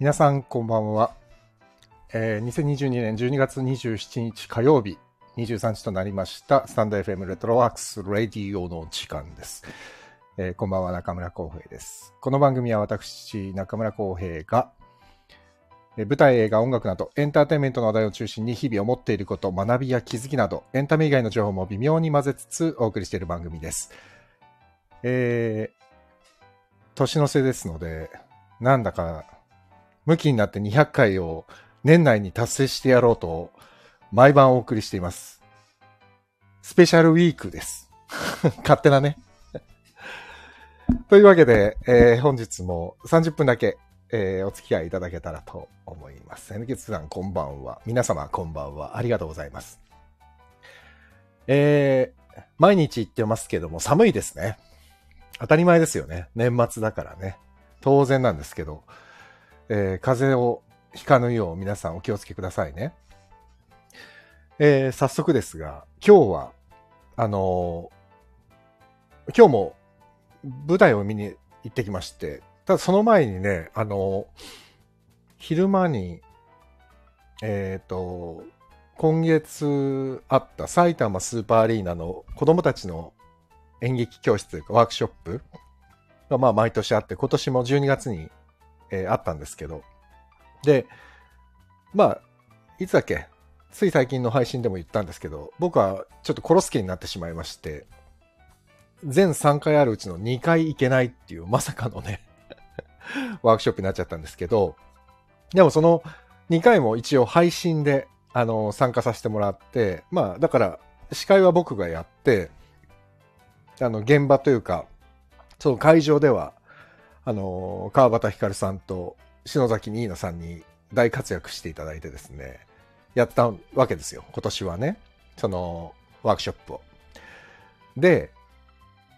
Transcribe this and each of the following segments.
皆さんこんばんは。えー、2022年12月27日火曜日23時となりましたスタンド FM レトロワークスラディオの時間です。えーこんばんは中村光平です。この番組は私中村光平がえー舞台、映画、音楽などエンターテインメントの話題を中心に日々思っていること、学びや気づきなどエンタメ以外の情報も微妙に混ぜつつお送りしている番組です。えー年の瀬ですので、なんだか、向きになって200回を年内に達成してやろうと、毎晩お送りしています。スペシャルウィークです。勝手なね。というわけで、えー本日も30分だけ、えーお付き合いいただけたらと思います。N ケツさんこんばんは。皆様こんばんは。ありがとうございます。えー毎日言ってますけども寒いですね。当たり前ですよね。年末だからね。当然なんですけど、えー風邪をひかぬよう皆さんお気をつけくださいね。えー早速ですが、今日は、あのー今日も舞台を見に行ってきまして、ただその前にね、あのー昼間に、えっ、と、今月あった埼玉スーパーアリーナの子供たちの演劇教室というかワークショップがまあ毎年あって、今年も12月に、えーあったんですけど、で、まあ、いつだっけ？つい最近の配信でも言ったんですけど、僕はちょっと殺す気になってしまいまして、全3回あるうちの2回行けないっていうまさかのね、ワークショップになっちゃったんですけど、でもその2回も一応配信で、あの、参加させてもらって、まあ、だから、司会は僕がやって、あの、現場というか、その会場では、あの、川端ひかるさんと篠崎ニーナさんに大活躍していただいてですね、やったわけですよ。今年はね。その、ワークショップを。で、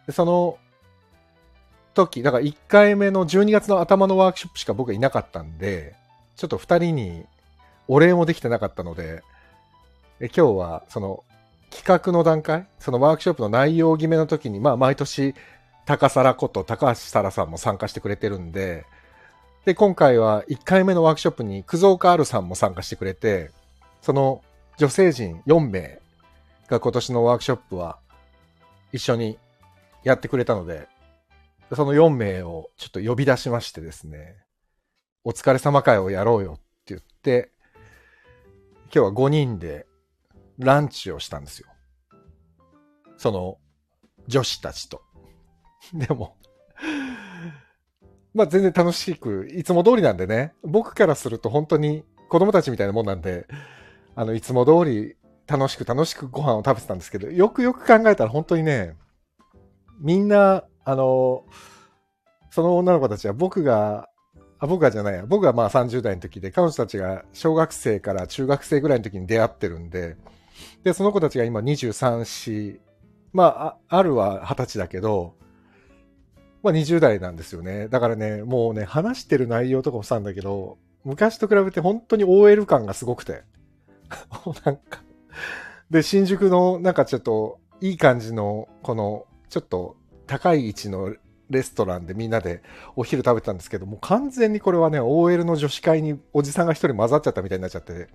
その時、だから1回目の12月の頭のワークショップしか僕はいなかったんで、ちょっと2人にお礼もできてなかったので、今日はその企画の段階、そのワークショップの内容決めの時に、まあ毎年高皿こと高橋沙羅さんも参加してくれてるんで、で、今回は1回目のワークショップに久蔵岡あるさんも参加してくれて、その女性陣4名が今年のワークショップは一緒にやってくれたので、その4名をちょっと呼び出しましてですね、お疲れ様会をやろうよって言って、今日は5人でランチをしたんですよ。その女子たちと。でも、まあ全然楽しく、いつも通りなんでね、僕からすると本当に子供たちみたいなもんなんで、あの、いつも通り楽しく楽しくご飯を食べてたんですけど、よくよく考えたら本当にね、みんな、あの、その女の子たちは僕が、あ、僕がじゃないや、僕がまあ30代の時で、彼女たちが小学生から中学生ぐらいの時に出会ってるんで、で、その子たちが今23、4、まあ、あるは20歳だけど、まあ20代なんですよね。だからね、もうね、話してる内容とかもしたんだけど、昔と比べて本当に OL 感がすごくて。なんか。で、新宿のなんかちょっといい感じの、この、ちょっと高い位置のレストランでみんなでお昼食べてたんですけど、もう完全にこれはね、OL の女子会におじさんが一人混ざっちゃったみたいになっちゃって。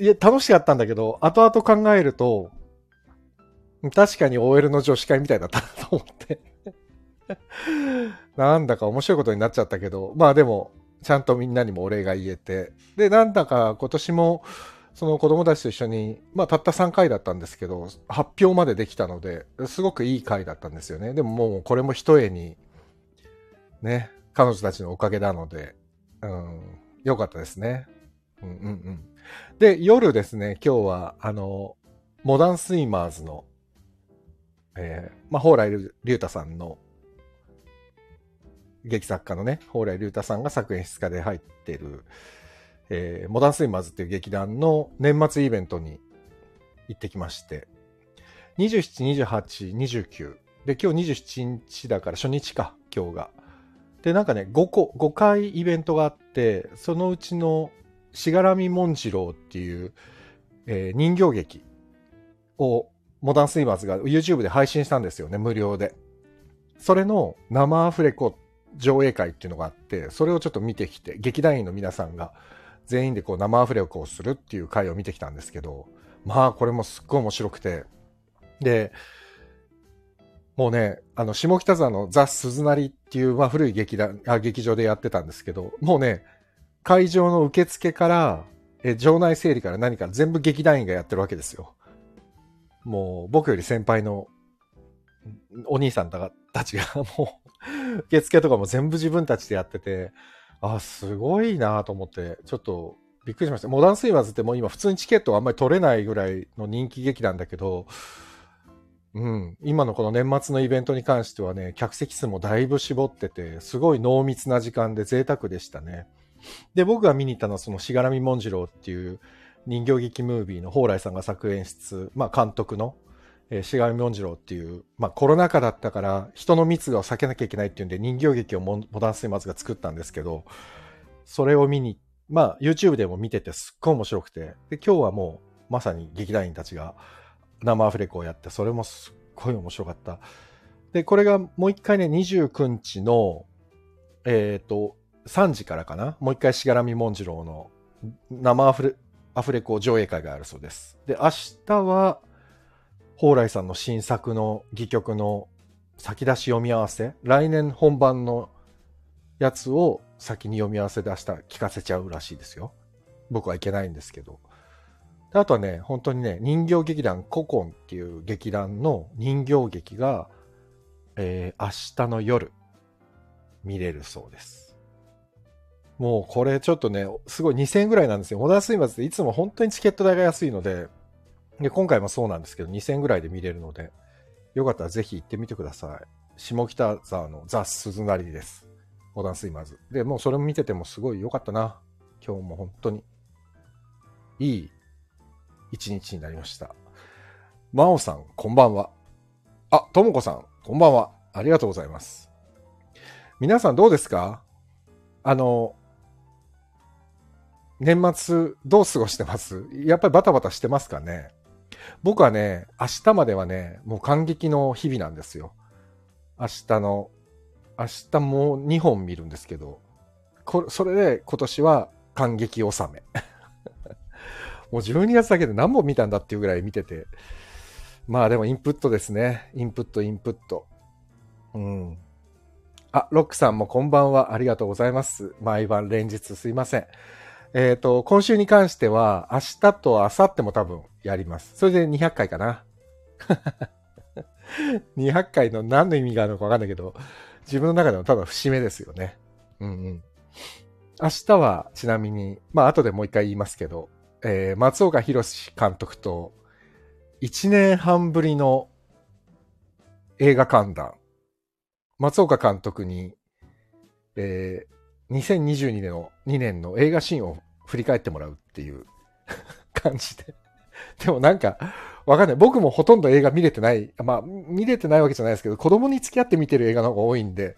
いや、楽しかったんだけど、後々考えると、確かに OL の女子会みたいだったなと思って。なんだか面白いことになっちゃったけど、まあでも、ちゃんとみんなにもお礼が言えて。で、なんだか今年も、その子供たちと一緒に、まあたった3回だったんですけど、発表までできたので、すごくいい回だったんですよね。でももうこれも一重に、ね、彼女たちのおかげなので、うん、よかったですね。うんうんうん。で、夜ですね、今日は、あの、モダンスイマーズの、えー、まあ、蓬莱竜太さんの、劇作家のね、蓬莱竜太さんが作演出家で入ってる、えー、モダンスイマーズっていう劇団の年末イベントに行ってきまして、27、28、29。で、今日27日だから初日か、今日が。で、なんかね、5個、5回イベントがあって、そのうちの、しがらみ紋次郎っていう、えー人形劇を、モダンスイマーズが YouTube で配信したんですよね、無料で。それの生アフレコ上映会っていうのがあって、それをちょっと見てきて、劇団員の皆さんが全員でこう生アフレコをするっていう回を見てきたんですけど、まあこれもすっごい面白くて、で、もうね、あの、下北沢のザ・鈴なりっていう、まあ古い劇団、あ劇場でやってたんですけど、もうね、会場の受付から、え場内整理から何か全部劇団員がやってるわけですよ。もう僕より先輩のお兄さんたちが もう受付とかも全部自分たちでやってて、あ、すごいなと思って、ちょっとびっくりしました。モダンスイマーズってもう今普通にチケットがあんまり取れないぐらいの人気劇なんだけど、うん、今のこの年末のイベントに関してはね、客席数もだいぶ絞ってて、すごい濃密な時間で贅沢でしたね。で、僕が見に行ったのはそのしがらみもんじろうっていう人形劇ムービーの蓬莱さんが作演出、まあ監督の、えー、しがらみもんじろうっていう、まあコロナ禍だったから人の密を避けなきゃいけないっていうんで人形劇をモダンスイマーズが作ったんですけど、それを見に、まあ YouTube でも見ててすっごい面白くて、で、今日はもうまさに劇団員たちが生アフレコをやって、それもすっごい面白かった。で、これがもう一回ね、29日の、えっ、ー、と、3時からかな？もう一回しがらみもんじろうの生アフレアフレコ上映会があるそうです。で、明日は、蓬莱さんの新作の戯曲の先出し読み合わせ、来年本番のやつを先に読み合わせで明日聞かせちゃうらしいですよ。僕はいけないんですけど。あとはね、本当にね、人形劇団ココンっていう劇団の人形劇が、えー、明日の夜見れるそうです。もうこれちょっとね、すごい2000円ぐらいなんですよ。モダンスイマーズっていつも本当にチケット代が安いので、で今回もそうなんですけど、2000円ぐらいで見れるので、よかったらぜひ行ってみてください。下北沢のザ・鈴なりです。モダンスイマーズ。で、もうそれも見ててもすごい良かったな。今日も本当に。いい一日になりました。真央さん、こんばんは。あ、ともこさん、こんばんは。ありがとうございます。皆さんどうですか？あの、年末どう過ごしてます？やっぱりバタバタしてますかね？僕はね、明日まではね、もう感激の日々なんですよ。明日の、明日もう2本見るんですけど、こそれで今年は感激納め。もう12月だけで何本見たんだっていうぐらい見てて。まあでもインプットですね。インプット、インプット。うん。あ、ロックさんもこんばんは。ありがとうございます。毎晩連日すいません。えっ、ー、と、今週に関しては、明日と明後日も多分やります。それで200回かな。200回の何の意味があるのかわかんないけど、自分の中でもただ節目ですよね。うんうん。明日はちなみに、まあ後でもう一回言いますけど、えー、松岡弘監督と1年半ぶりの映画観覧。松岡監督に、えー、2022年の2年の映画シーンを振り返ってもらうっていう 感じで。でもなんか、わかんない。僕もほとんど映画見れてない。まあ、見れてないわけじゃないですけど、子供に付き合って見てる映画の方が多いんで、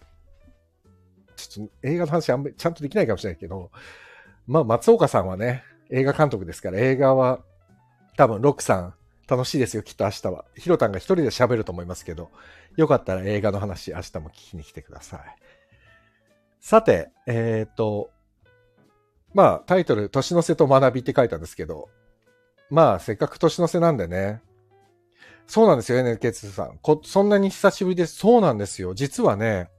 ちょっと映画の話あんまりちゃんとできないかもしれないけど、まあ、松岡さんはね、映画監督ですから、映画は多分ロックさん楽しいですよ、きっと明日は。ヒロタンが一人で喋ると思いますけど、よかったら映画の話明日も聞きに来てください。さて、えっ、ー、と、まあタイトル、年の瀬と学びって書いたんですけど、まあせっかく年の瀬なんでね、そうなんですよ、NK2 さん。こそんなに久しぶりです。そうなんですよ。実はね、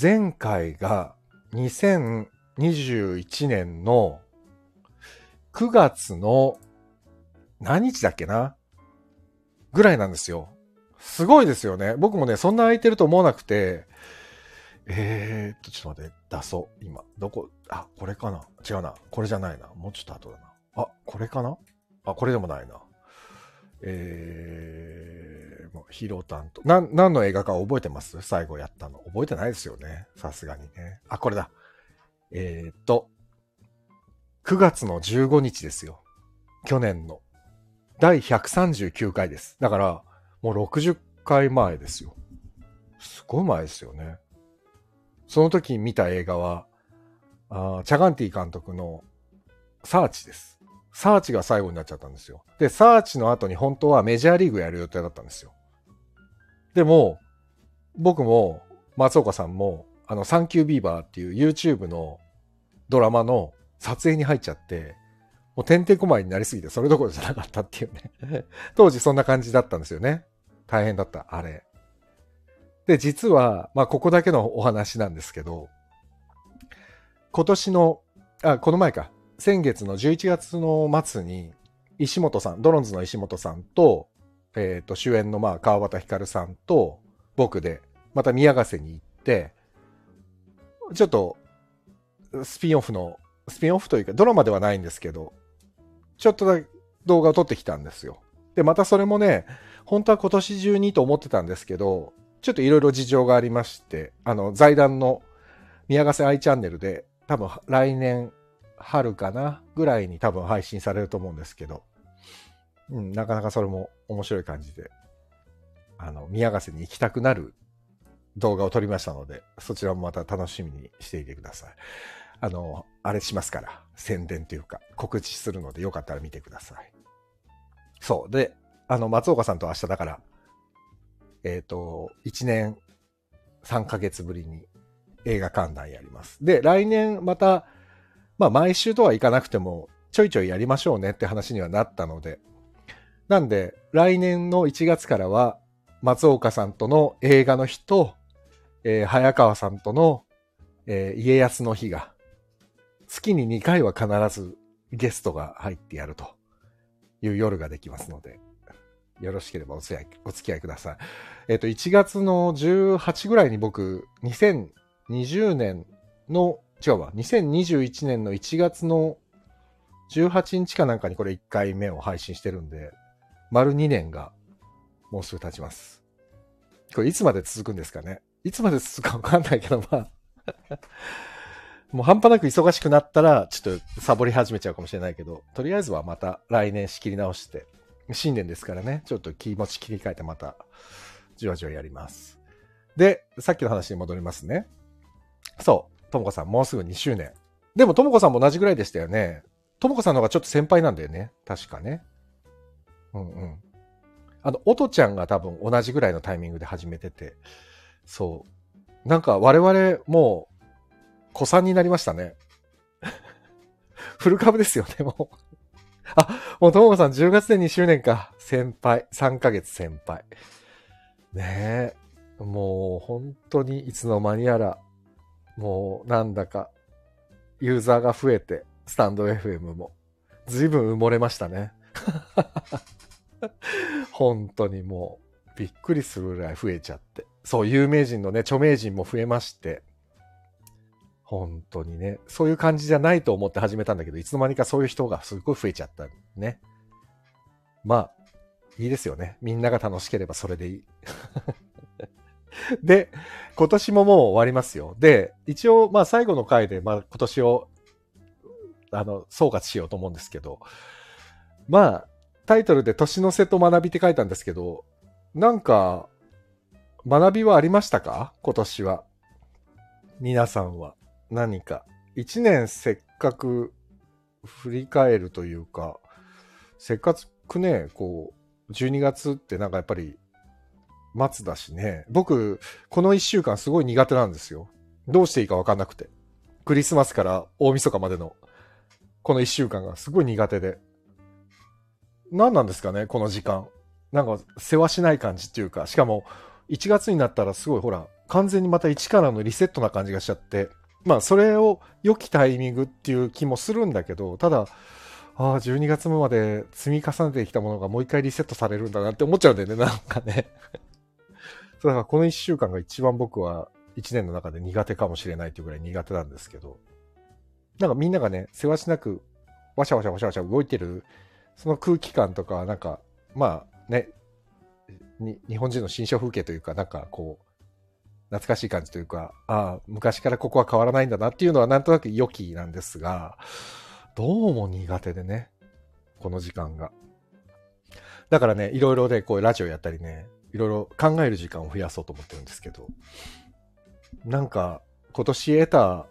前回が2021年の9月の何日だっけな？ぐらいなんですよ。すごいですよね。僕もね、そんな空いてると思わなくて、えーっと、ちょっと待って、出そう。今。どこ、あ、これかな？違うな。これじゃないな。もうちょっと後だな。あ、これかな？あ、これでもないな。えー、もうヒロタンと。な、何の映画か覚えてます？最後やったの。覚えてないですよね。さすがにね。あ、これだ。えー、っと、9月の15日ですよ。去年の。第139回です。だから、もう60回前ですよ。すごい前ですよね。その時見た映画は、あチャガンティ監督のサーチです。サーチが最後になっちゃったんですよ。で、サーチの後に本当はメジャーリーグやる予定だったんですよ。でも、僕も松岡さんもあの、サンキュービーバーっていう YouTube のドラマの撮影に入っちゃって、もうてんてこまいになりすぎてそれどころじゃなかったっていうね 当時そんな感じだったんですよね。大変だった、あれ。で、実は、まあ、ここだけのお話なんですけど、今年の、あ、この前か、先月の11月の末に、石本さん、ドロンズの石本さんと、えっ、ー、と、主演のまあ、川端光さんと、僕で、また宮ヶ瀬に行って、ちょっと、スピンオフの、スピンオフというか、ドラマではないんですけど、ちょっとだけ動画を撮ってきたんですよ。で、またそれもね、本当は今年中にと思ってたんですけど、ちょっといろいろ事情がありまして、あの、財団の宮ヶ瀬愛チャンネルで、多分来年春かなぐらいに多分配信されると思うんですけど、うん、なかなかそれも面白い感じで、あの、宮ヶ瀬に行きたくなる動画を撮りましたので、そちらもまた楽しみにしていてください。あの、あれしますから、宣伝というか、告知するのでよかったら見てください。そう。で、あの、松岡さんと明日だから、えっ、ー、と、1年3ヶ月ぶりに映画観覧やります。で、来年また、まあ毎週とはいかなくても、ちょいちょいやりましょうねって話にはなったので、なんで、来年の1月からは、松岡さんとの映画の日と、えー、早川さんとの、えー、家康の日が、月に2回は必ずゲストが入ってやるという夜ができますので、よろしければお付き合いください。えっ、ー、と、1月の18ぐらいに僕、2020年の、違うわ、2021年の1月の18日かなんかにこれ1回目を配信してるんで、丸2年がもうすぐ経ちます。これいつまで続くんですかねいつまで続くかわかんないけど、まあ もう半端なく忙しくなったら、ちょっとサボり始めちゃうかもしれないけど、とりあえずはまた来年仕切り直して、新年ですからね、ちょっと気持ち切り替えてまた、じわじわやります。で、さっきの話に戻りますね。そう、ともこさんもうすぐ2周年。でもともこさんも同じぐらいでしたよね。ともこさんの方がちょっと先輩なんだよね。確かね。うんうん。あの、おとちゃんが多分同じぐらいのタイミングで始めてて、そう。なんか我々もう、子さんになりましたね。フル株ですよね、もう。あ、もうともこさん10月で2周年か。先輩。3ヶ月先輩。ねえ。もう本当にいつの間にやら、もうなんだか、ユーザーが増えて、スタンド FM も。随分埋もれましたね。本当にもう、びっくりするぐらい増えちゃって。そう、有名人のね、著名人も増えまして。本当にね、そういう感じじゃないと思って始めたんだけど、いつの間にかそういう人がすごい増えちゃったね。まあ、いいですよね。みんなが楽しければそれでいい。で、今年ももう終わりますよ。で、一応、まあ最後の回で、まあ今年を、あの、総括しようと思うんですけど、まあ、タイトルで年の瀬と学びって書いたんですけど、なんか、学びはありましたか？今年は。皆さんは。何か。一年せっかく振り返るというか、せっかくね、こう、12月ってなんかやっぱり、末だしね。僕、この一週間すごい苦手なんですよ。どうしていいかわかんなくて。クリスマスから大晦日までの、この一週間がすごい苦手で。何なんですかね、この時間。なんか、世話しない感じっていうか、しかも、1月になったらすごいほら、完全にまた1からのリセットな感じがしちゃって、まあ、それを良きタイミングっていう気もするんだけど、ただ、ああ、12月まで積み重ねてきたものがもう一回リセットされるんだなって思っちゃうんだよね、なんかね。そうだからこの1週間が一番僕は1年の中で苦手かもしれないっていうぐらい苦手なんですけど、なんかみんながね、せわしなく、わしゃわしゃわしゃわしゃ動いてるその空気感とか、なんか、まあね、日本人の新象風景というか、なんかこう、懐かしい感じというか、ああ、昔からここは変わらないんだなっていうのはなんとなく良きなんですが、どうも苦手でね、この時間が。だからね、いろいろでこうラジオやったりね、いろいろ考える時間を増やそうと思ってるんですけど、なんか今年得た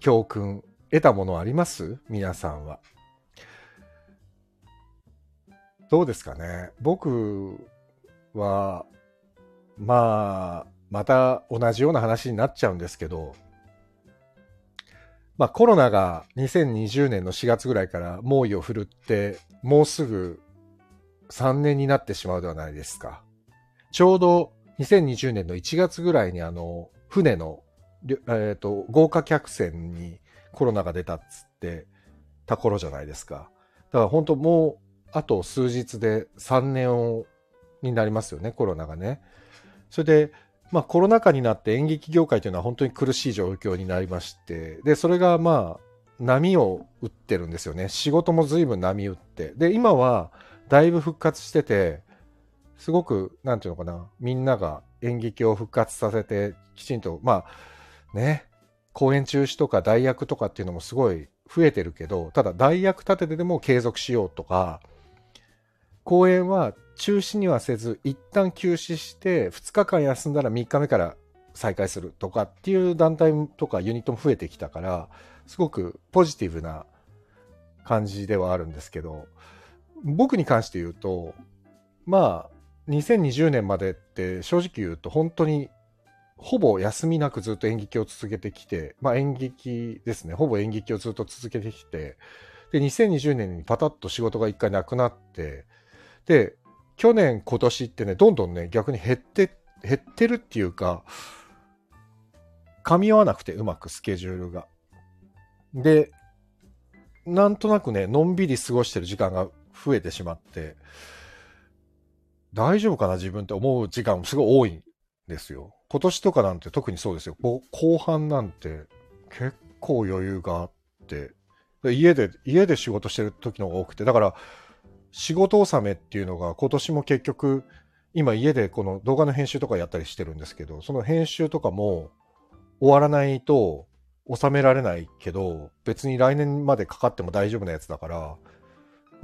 教訓、得たものあります？皆さんは。どうですかね？僕は、まあ、また同じような話になっちゃうんですけど、まあコロナが2020年の4月ぐらいから猛威を振るって、もうすぐ3年になってしまうではないですか。ちょうど2020年の1月ぐらいにあの、船の、えっ、ー、と、豪華客船にコロナが出たっつってた頃じゃないですか。だから本当もう、あと数日で3年になりますよね、コロナがね。それで、まあコロナ禍になって演劇業界というのは本当に苦しい状況になりまして、で、それがまあ、波を打ってるんですよね。仕事も随分波打って。で、今はだいぶ復活してて、すごく、なんていうのかな、みんなが演劇を復活させて、きちんと、まあ、ね、公演中止とか代役とかっていうのもすごい増えてるけど、ただ代役立ててでも継続しようとか、公演は中止にはせず、一旦休止して2日間休んだら3日目から再開するとかっていう団体とかユニットも増えてきたから、すごくポジティブな感じではあるんですけど、僕に関して言うと、まあ、2020年までって正直言うと本当にほぼ休みなくずっと演劇を続けてきて、まあ演劇ですね、ほぼ演劇をずっと続けてきて、で、2020年にパタッと仕事が一回なくなって、で、去年、今年ってね、どんどんね、逆に減って、減ってるっていうか、噛み合わなくて、うまくスケジュールが。で、なんとなくね、のんびり過ごしてる時間が増えてしまって、大丈夫かな自分って思う時間もすごい多いんですよ。今年とかなんて特にそうですよ。後半なんて結構余裕があって、家で、家で仕事してる時の方が多くて、だから仕事納めっていうのが今年も結局、今家でこの動画の編集とかやったりしてるんですけど、その編集とかも終わらないと収められないけど、別に来年までかかっても大丈夫なやつだから、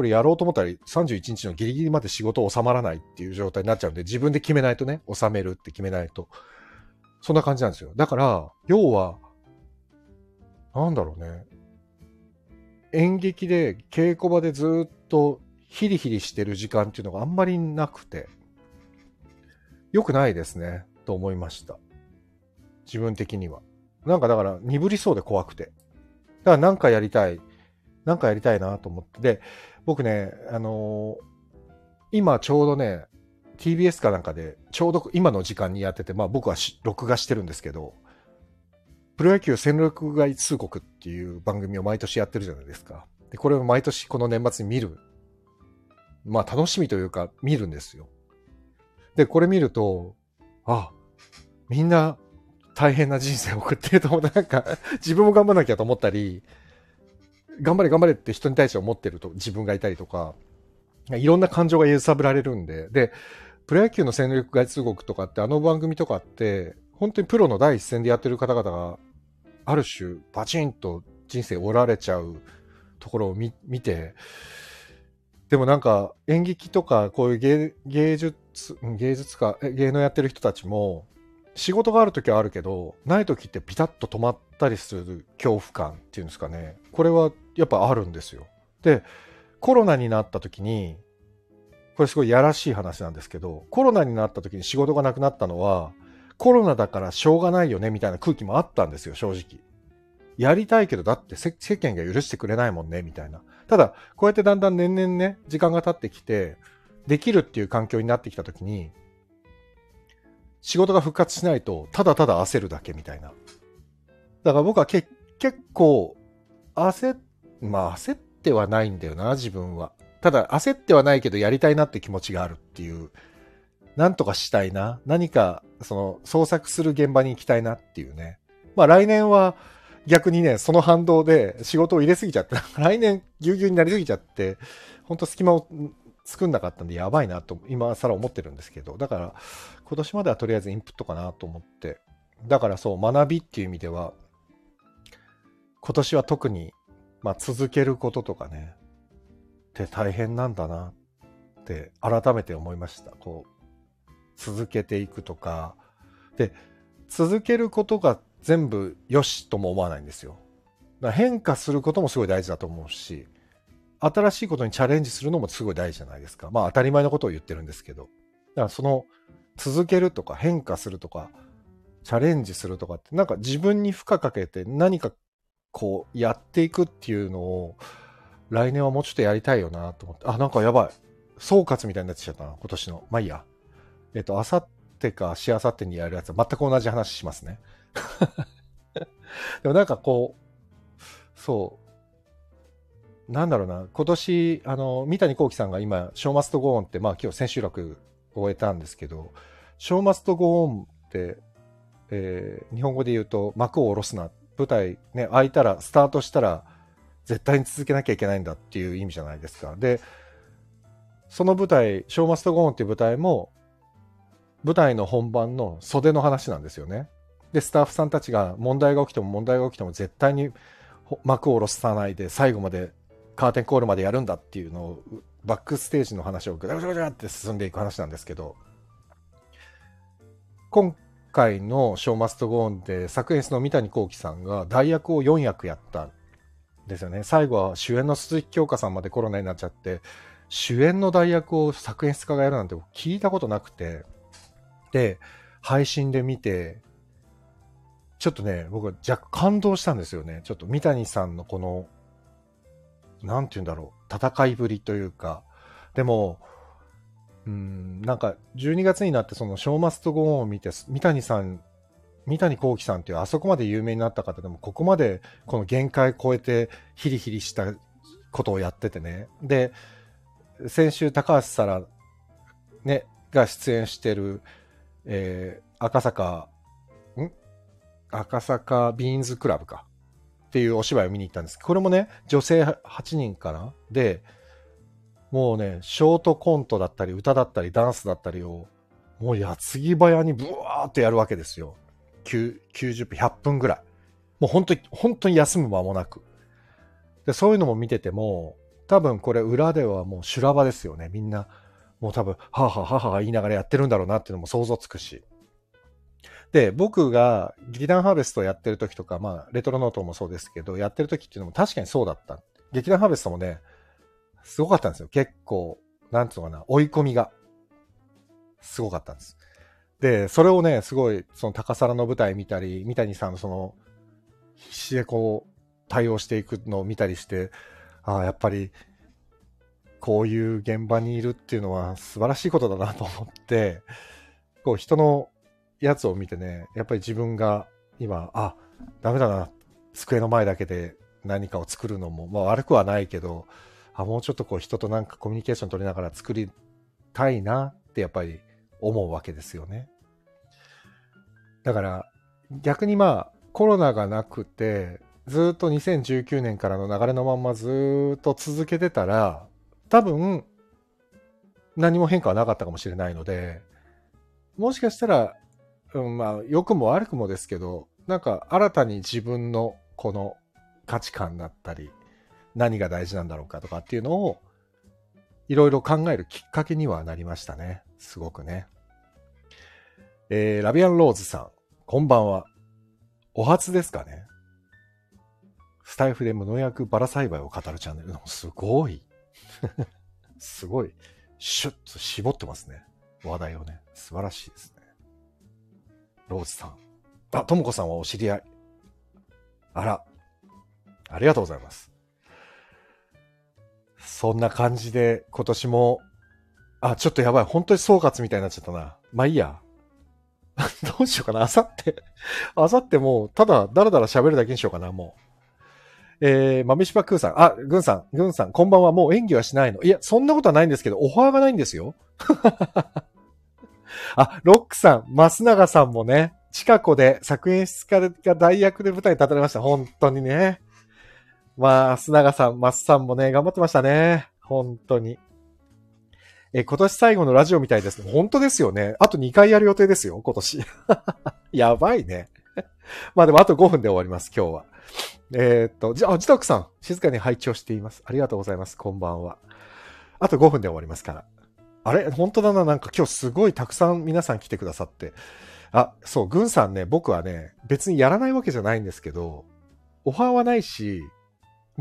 これやろうと思ったら31日のギリギリまで仕事収まらないっていう状態になっちゃうんで、自分で決めないとね、収めるって決めないと。そんな感じなんですよ。だから、要は、なんだろうね。演劇で稽古場でずっとヒリヒリしてる時間っていうのがあんまりなくて、良くないですね、と思いました。自分的には。なんかだから鈍りそうで怖くて。だからなんかやりたい。なんかやりたいなと思って。で、僕ね、あのー、今ちょうどね、TBS かなんかで、ちょうど今の時間にやってて、まあ僕は録画してるんですけど、プロ野球戦力外通告っていう番組を毎年やってるじゃないですか。で、これを毎年この年末に見る。まあ楽しみというか見るんですよ。で、これ見ると、あ、みんな大変な人生を送ってると思う。なんか、自分も頑張らなきゃと思ったり、頑張れ頑張れって人に対して思ってると自分がいたりとか、いろんな感情が揺さぶられるんで、で、プロ野球の戦力外通告とかってあの番組とかって、本当にプロの第一線でやってる方々が、ある種バチンと人生折られちゃうところを見て、でもなんか演劇とかこういう芸芸術、芸術家、芸能やってる人たちも、仕事がある時はあるけど、ない時ってピタッと止まったりする恐怖感っていうんですかね。これはやっぱあるんですよ。で、コロナになった時に、これすごいやらしい話なんですけど、コロナになった時に仕事がなくなったのは、コロナだからしょうがないよねみたいな空気もあったんですよ、正直。やりたいけど、だって世間が許してくれないもんね、みたいな。ただ、こうやってだんだん年々ね、時間が経ってきて、できるっていう環境になってきた時に、仕事が復活しないと、ただただ焦るだけみたいな。だから僕はけ結構、焦って、まあ焦ってはないんだよな、自分は。ただ焦ってはないけどやりたいなって気持ちがあるっていう。なんとかしたいな。何か、その、創作する現場に行きたいなっていうね。まあ来年は逆にね、その反動で仕事を入れすぎちゃって、来年ぎゅうぎゅうになりすぎちゃって、ほんと隙間を作んなかったんでやばいなと今更思ってるんですけど、だから今年まではとりあえずインプットかなと思って、だからそう、学びっていう意味では、今年は特に、まあ続けることとかね、って大変なんだなって改めて思いました。こう、続けていくとか、で、続けることが全部良しとも思わないんですよ。変化することもすごい大事だと思うし、新しいことにチャレンジするのもすごい大事じゃないですか。まあ当たり前のことを言ってるんですけど。だからその続けるとか変化するとか、チャレンジするとかって、なんか自分に負荷かけて何かこうやっていくっていうのを、来年はもうちょっとやりたいよなと思って。あ、なんかやばい。総括みたいになってきちゃったな、今年の。まあいいや。えっと、あさってかしあさってにやるやつは全く同じ話しますね。でもなんかこう、そう。なんだろうな、今年、あの、三谷幸喜さんが今、ショーマストゴーンって、まあ今日千秋楽終えたんですけど、ショーマストゴーンって、えー、日本語で言うと幕を下ろすなって。舞台ね、開いたら、スタートしたら、絶対に続けなきゃいけないんだっていう意味じゃないですか。で、その舞台、ショーマストゴーンっていう舞台も、舞台の本番の袖の話なんですよね。で、スタッフさんたちが問題が起きても問題が起きても絶対に幕を下ろさないで最後までカーテンコールまでやるんだっていうのをバックステージの話をぐちゃぐちゃぐちゃって進んでいく話なんですけど、今回のショーマストゴーンで作演出の三谷幸喜さんが代役を4役やったんですよね。最後は主演の鈴木京香さんまでコロナになっちゃって、主演の代役を作演出家がやるなんて聞いたことなくて、で、配信で見て、ちょっとね、僕は若干感動したんですよね。ちょっと三谷さんのこの、なんて言うんだろう、戦いぶりというか、でも、うん、なんか12月になってそのショーマストゴーンを見て、三谷さん、三谷幸喜さんっていうあそこまで有名になった方でも、ここまでこの限界超えてヒリヒリしたことをやっててね。で、先週高橋沙羅、ね、が出演してる、えー、赤坂、ん？赤坂ビーンズクラブか。っていうお芝居を見に行ったんです。これもね、女性8人かな？で、もうね、ショートコントだったり、歌だったり、ダンスだったりを、もう矢継ぎ早にブワーってやるわけですよ。90分、100分ぐらい。もう本当に、本当に休む間もなく。で、そういうのも見てても、多分これ裏ではもう修羅場ですよね。みんな、もう多分、はははは言いながらやってるんだろうなっていうのも想像つくし。で、僕が劇団ハーベストをやってる時とか、まあ、レトロノートもそうですけど、やってる時っていうのも確かにそうだった。劇団ハーベストもね、すごかったんですよ。結構、なんつうのかな、追い込みが。すごかったんです。で、それをね、すごい、その高皿の舞台見たり、三谷さんのその、必死でこう、対応していくのを見たりして、ああ、やっぱり、こういう現場にいるっていうのは素晴らしいことだなと思って、こう人のやつを見てね、やっぱり自分が今、あ、ダメだな、机の前だけで何かを作るのも、まあ悪くはないけど、あ、もうちょっとこう人となんかコミュニケーション取りながら作りたいなってやっぱり思うわけですよね。だから逆にまあコロナがなくてずっと2019年からの流れのまんまずっと続けてたら、多分、何も変化はなかったかもしれないので、もしかしたら、うん、まあ、良くも悪くもですけど、なんか新たに自分のこの価値観だったり、何が大事なんだろうかとかっていうのを、いろいろ考えるきっかけにはなりましたね。すごくね。えー、ラビアンローズさん、こんばんは。お初ですかねスタイフで無農薬バラ栽培を語るチャンネル。すごい。すごい。シュッと絞ってますね。話題をね。素晴らしいですね。ローズさん。あ、ともこさんはお知り合い。あら。ありがとうございます。そんな感じで今年も、あ、ちょっとやばい。本当に総括みたいになっちゃったな。まあいいや。どうしようかな。あさって、あさってもう、ただ、だらだら喋るだけにしようかな、もう。えー、豆柴空さん。あ、ぐんさん、ぐんさん、こんばんは。もう演技はしないの。いや、そんなことはないんですけど、オファーがないんですよ。あ、ロックさん、増永さんもね、近くで作演出家が代役で舞台に立たれました。本当にね。まあ、須永さん、増さんもね、頑張ってましたね。本当に。え、今年最後のラジオみたいです。本当ですよね。あと2回やる予定ですよ、今年。やばいね。まあでもあと5分で終わります、今日は。えー、っと、じゃあ、自宅さん、静かに拝聴しています。ありがとうございます。こんばんは。あと5分で終わりますから。あれ？本当だな。なんか今日すごいたくさん皆さん来てくださって。あ、そう、ぐんさんね、僕はね、別にやらないわけじゃないんですけど、オファーはないし、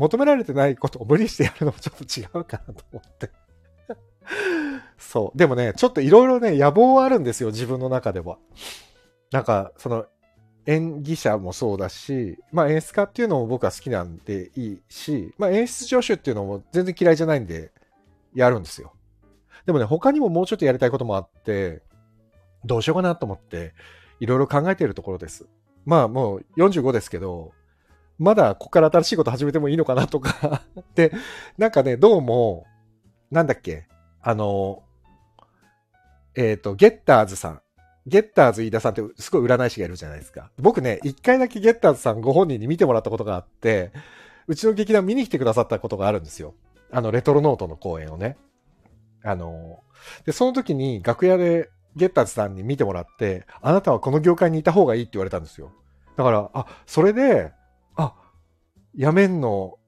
求められてないことを無理してやるのもちょっと違うかなと思って。そう。でもね、ちょっといろいろね、野望はあるんですよ、自分の中では。なんか、その、演技者もそうだし、まあ演出家っていうのも僕は好きなんでいいし、まあ演出助手っていうのも全然嫌いじゃないんで、やるんですよ。でもね、他にももうちょっとやりたいこともあって、どうしようかなと思って、いろいろ考えているところです。まあもう45ですけど、まだここから新しいこと始めてもいいのかなとか で、なんかね、どうも、なんだっけ、あの、えっ、ー、と、ゲッターズさん。ゲッターズ飯田さんってすごい占い師がいるじゃないですか。僕ね、一回だけゲッターズさんご本人に見てもらったことがあって、うちの劇団見に来てくださったことがあるんですよ。あの、レトロノートの公演をね。あの、で、その時に楽屋でゲッターズさんに見てもらって、あなたはこの業界にいた方がいいって言われたんですよ。だから、あ、それで、あ、辞めんの、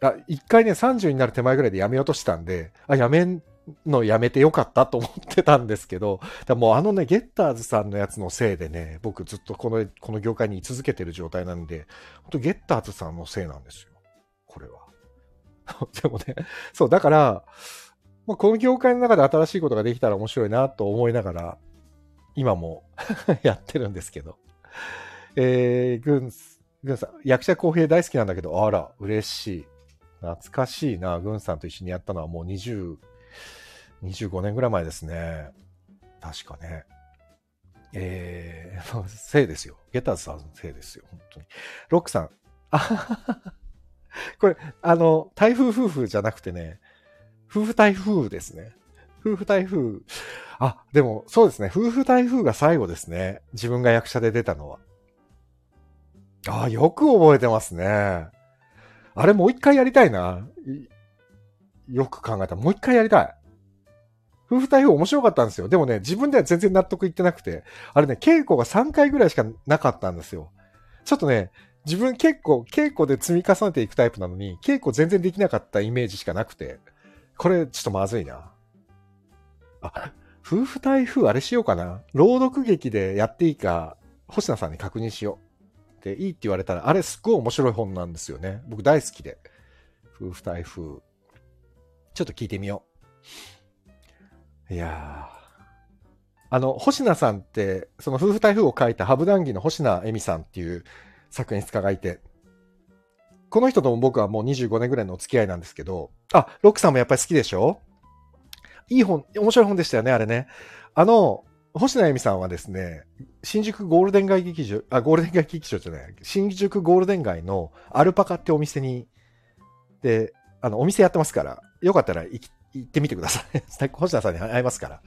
あ、一回ね、30になる手前ぐらいで辞めようとしたんで、あ、辞めんのやめてよかったと思ってたんですけど、だもうあのね、ゲッターズさんのやつのせいでね、僕ずっとこの、この業界に居続けてる状態なんで、本当ゲッターズさんのせいなんですよ。これは。でもね、そう、だから、まあ、この業界の中で新しいことができたら面白いなと思いながら、今も やってるんですけど。えー、ぐぐんさん、役者公平大好きなんだけど、あら、嬉しい。懐かしいな、ぐんさんと一緒にやったのはもう20、25年ぐらい前ですね。確かね。えー、せいですよ。ゲターズさんのせいですよ。本当に。ロックさん。あ これ、あの、台風夫婦じゃなくてね、夫婦台風ですね。夫婦台風。あ、でも、そうですね。夫婦台風が最後ですね。自分が役者で出たのは。ああ、よく覚えてますね。あれもう一回やりたいな。よく考えたもう一回やりたい。夫婦台風面白かったんですよ。でもね、自分では全然納得いってなくて、あれね、稽古が3回ぐらいしかなかったんですよ。ちょっとね、自分結構稽古で積み重ねていくタイプなのに、稽古全然できなかったイメージしかなくて、これちょっとまずいな。あ、夫婦台風あれしようかな。朗読劇でやっていいか、星名さんに確認しよう。で、いいって言われたら、あれすっごい面白い本なんですよね。僕大好きで。夫婦台風。ちょっと聞いてみよう。いやー。あの、星名さんって、その夫婦台風を書いたハブ談義の星名恵美さんっていう作演出家がいて、この人とも僕はもう25年ぐらいのお付き合いなんですけど、あ、ロックさんもやっぱり好きでしょ？いい本、面白い本でしたよね、あれね。あの、星名恵美さんはですね、新宿ゴールデン街劇場、あ、ゴールデン街劇場じゃない、新宿ゴールデン街のアルパカってお店に、で、あの、お店やってますから、よかったら行ってみてください。星名さんに会えますから。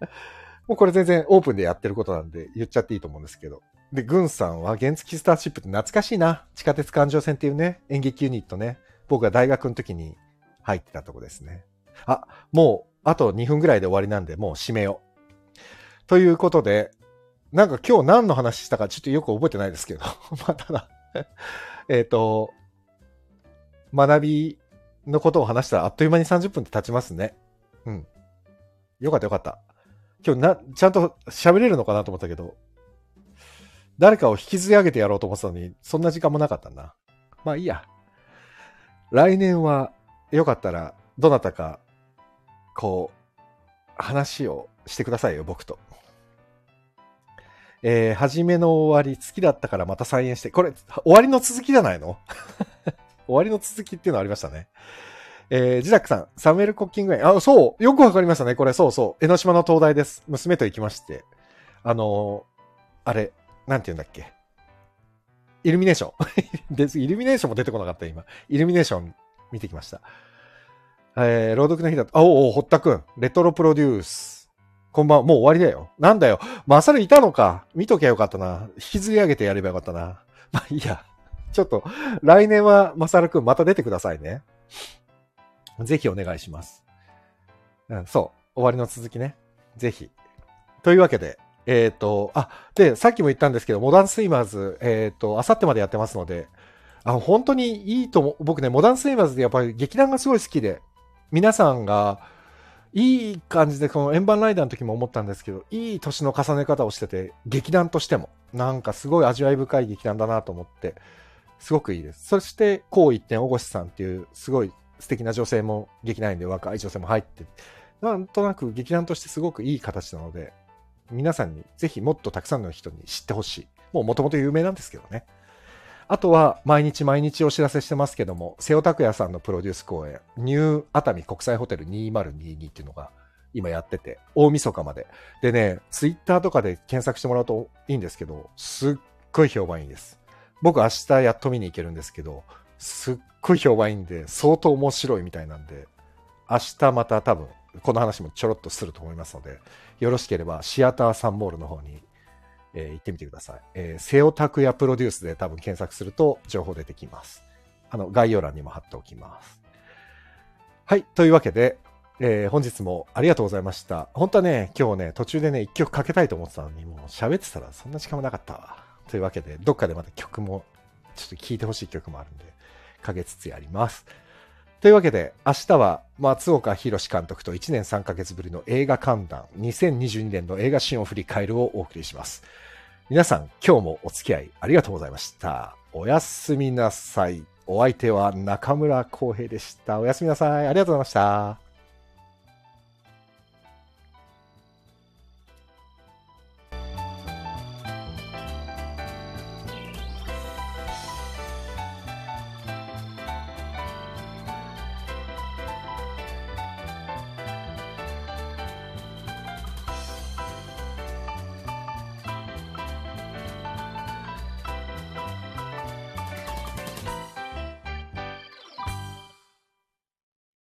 もうこれ全然オープンでやってることなんで言っちゃっていいと思うんですけど。で、グンさんは原付スターシップって懐かしいな。地下鉄環状線っていうね、演劇ユニットね。僕が大学の時に入ってたとこですね。あ、もう、あと2分ぐらいで終わりなんで、もう締めよう。ということで、なんか今日何の話したかちょっとよく覚えてないですけど、まあ、ただ えっと、学びのことを話したらあっという間に30分って経ちますね。うん。よかったよかった。今日な、ちゃんと喋れるのかなと思ったけど、誰かを引きずり上げてやろうと思ってたのに、そんな時間もなかったな。まあいいや。来年は、よかったら、どなたか、こう、話をしてくださいよ、僕と。えー、初めの終わり、好きだったからまた再演して、これ、終わりの続きじゃないの？終わりの続きっていうのありましたね。えー、ジダックさん、サムエル・コッキング園。あ、そう、よくわかりましたね。これ、そうそう。江ノ島の灯台です。娘と行きまして。あのー、あれ、なんて言うんだっけ？イルミネーション。で、イルミネーションも出てこなかった、今。イルミネーション見てきました。えー、朗読の日だと、あ、おお、堀田くん。レトロプロデュース。こんばんは。もう終わりだよ。なんだよ。マサルいたのか。見ときゃよかったな。引きずり上げてやればよかったな。まあいいや。ちょっと、来年はマサルくんまた出てくださいね。ぜひお願いします。うん、そう。終わりの続きね。ぜひ。というわけで、えっ、ー、と、あ、で、さっきも言ったんですけど、モダンスイマーズ、えっ、ー、と、あさってまでやってますので、あ、本当にいいと思う。僕ね、モダンスイマーズでやっぱり劇団がすごい好きで、皆さんが、いい感じで、この円盤ライダーの時も思ったんですけど、いい年の重ね方をしてて、劇団としても、なんかすごい味わい深い劇団だなと思って、すごくいいです。そして、こう一点、小越さんっていう、すごい素敵な女性も劇団員で若い女性も入って、なんとなく劇団としてすごくいい形なので、皆さんにぜひもっとたくさんの人に知ってほしい。もう元々有名なんですけどね。あとは、毎日毎日お知らせしてますけども、瀬尾拓也さんのプロデュース公演、ニュー熱海国際ホテル2022っていうのが今やってて、大晦日まで。でね、ツイッターとかで検索してもらうといいんですけど、すっごい評判いいです。僕明日やっと見に行けるんですけど、すっごい評判いいんで、相当面白いみたいなんで、明日また多分、この話もちょろっとすると思いますので、よろしければシアターサンモールの方にえー、行ってみてください。えー、セオタクヤプロデュースで多分検索すると情報出てきます。あの、概要欄にも貼っておきます。はい。というわけで、えー、本日もありがとうございました。本当はね、今日ね、途中でね、一曲かけたいと思ってたのに、もう喋ってたらそんな時間もなかったわ。というわけで、どっかでまた曲も、ちょっと聴いてほしい曲もあるんで、かけつつやります。というわけで、明日は松岡弘監督と1年3ヶ月ぶりの映画観覧、2022年の映画シーンを振り返るをお送りします。皆さん、今日もお付き合いありがとうございました。おやすみなさい。お相手は中村浩平でした。おやすみなさい。ありがとうございました。